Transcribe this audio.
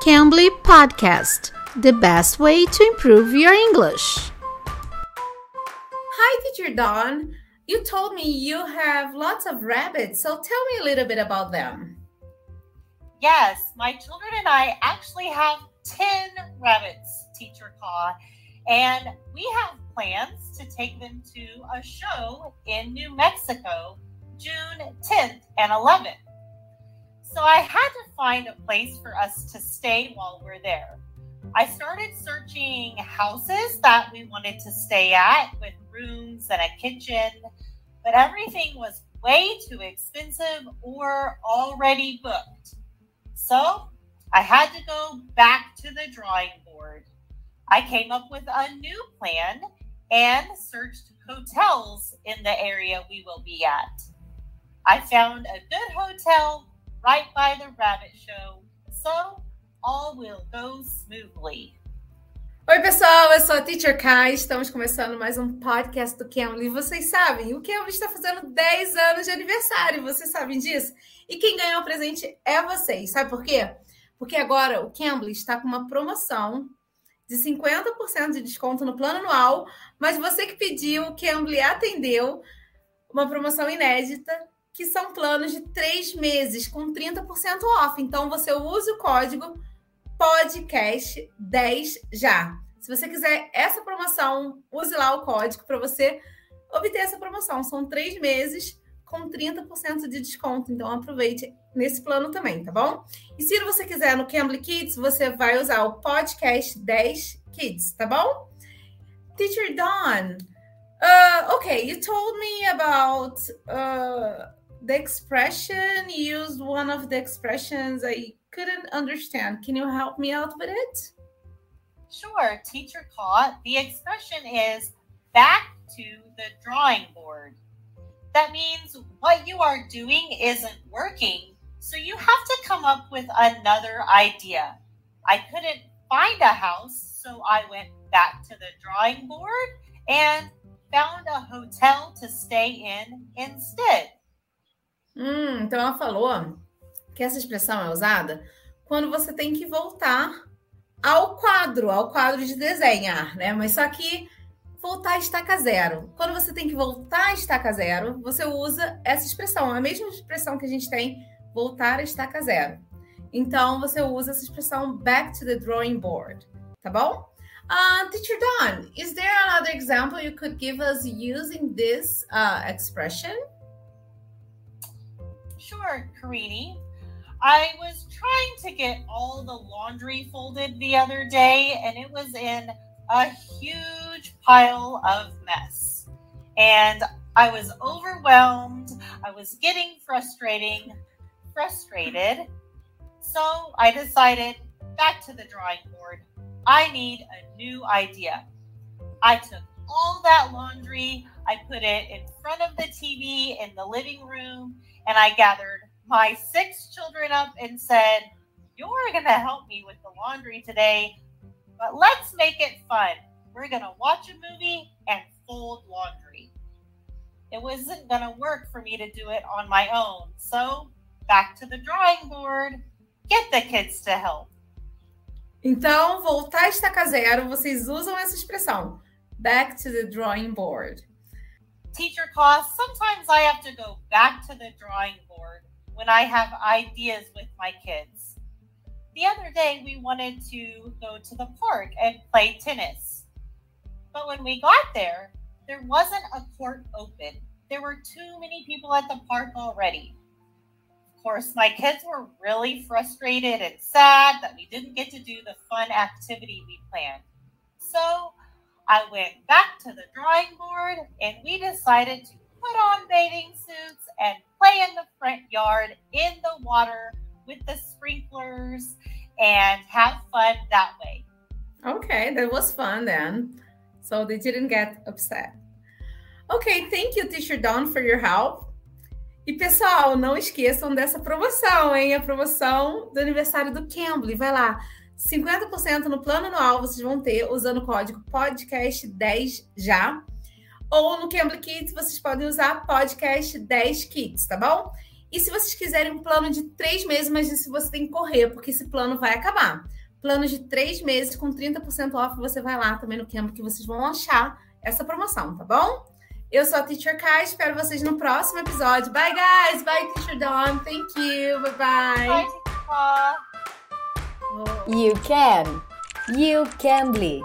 Cambly Podcast, the best way to improve your English. Hi, Teacher Dawn. You told me you have lots of rabbits, so tell me a little bit about them. Yes, my children and I actually have 10 rabbits, Teacher Caw, and we have plans to take them to a show in New Mexico June 10th and 11th. So I had to find a place for us to stay while we're there. I started searching houses that we wanted to stay at with rooms and a kitchen, but everything was way too expensive or already booked. So I had to go back to the drawing board. I came up with a new plan and searched hotels in the area we will be at. I found a good hotel right by the rabbit show, so all will go smoothly. Oi, pessoal, eu sou a Teacher Kai. Estamos começando mais um podcast do Cambly. Vocês sabem, o Cambly está fazendo 10 anos de aniversário. Vocês sabem disso? E quem ganhou o presente é vocês. Sabe por quê? Porque agora o Cambly está com uma promoção de 50% de desconto no plano anual, mas você que pediu, o Cambly atendeu uma promoção inédita que são planos de três meses com 30% off. Então você usa o código podcast10 já. Se você quiser essa promoção, use lá o código para você obter essa promoção. São três meses com 30% de desconto. Então aproveite nesse plano também, tá bom? E se você quiser no Cambly Kids, você vai usar o podcast 10 Kids, tá bom? Teacher Dawn, uh, okay, you told me about uh, the expression used one of the expressions I couldn't understand. Can you help me out with it? Sure, teacher caught. The expression is back to the drawing board. That means what you are doing isn't working, so you have to come up with another idea. I couldn't find a house, so I went back to the drawing board and found a hotel to stay in instead. Hum, então ela falou que essa expressão é usada quando você tem que voltar ao quadro, ao quadro de desenhar, né? Mas só que voltar a estaca zero. Quando você tem que voltar a estaca zero, você usa essa expressão, a mesma expressão que a gente tem voltar a estaca zero. Então você usa essa expressão back to the drawing board, tá bom? Uh, Teacher Don, is there another example you could give us using this uh, expression? Sure, Karini. I was trying to get all the laundry folded the other day, and it was in a huge pile of mess. And I was overwhelmed. I was getting frustrating, frustrated. So I decided back to the drawing board. I need a new idea. I took all that laundry, I put it in front of the TV in the living room, and I gathered my six children up and said, You're going to help me with the laundry today, but let's make it fun. We're going to watch a movie and fold laundry. It wasn't going to work for me to do it on my own. So, back to the drawing board. Get the kids to help. Então, voltar a estaca zero, vocês usam essa expressão. Back to the drawing board. Teacher class, sometimes I have to go back to the drawing board when I have ideas with my kids. The other day, we wanted to go to the park and play tennis. But when we got there, there wasn't a court open. There were too many people at the park already. Of course, my kids were really frustrated and sad that we didn't get to do the fun activity we planned. So I went back to the drawing board and we decided to put on bathing suits and play in the front yard in the water with the sprinklers and have fun that way. Okay, that was fun then. So they didn't get upset. Okay, thank you, Teacher Dawn, for your help. E pessoal, não esqueçam dessa promoção, hein? A promoção do aniversário do Cambly. Vai lá, 50% no plano anual vocês vão ter usando o código podcast10 já. Ou no Cambly Kids vocês podem usar podcast10 Kids, tá bom? E se vocês quiserem um plano de três meses, mas isso você tem que correr, porque esse plano vai acabar. Plano de três meses com 30% off, você vai lá também no Canva que vocês vão achar essa promoção, tá bom? Eu sou a Teacher Kai, espero vocês no próximo episódio. Bye, guys! Bye, Teacher Dawn. Thank you. Bye, Teacher Paul. You can. You can bleed.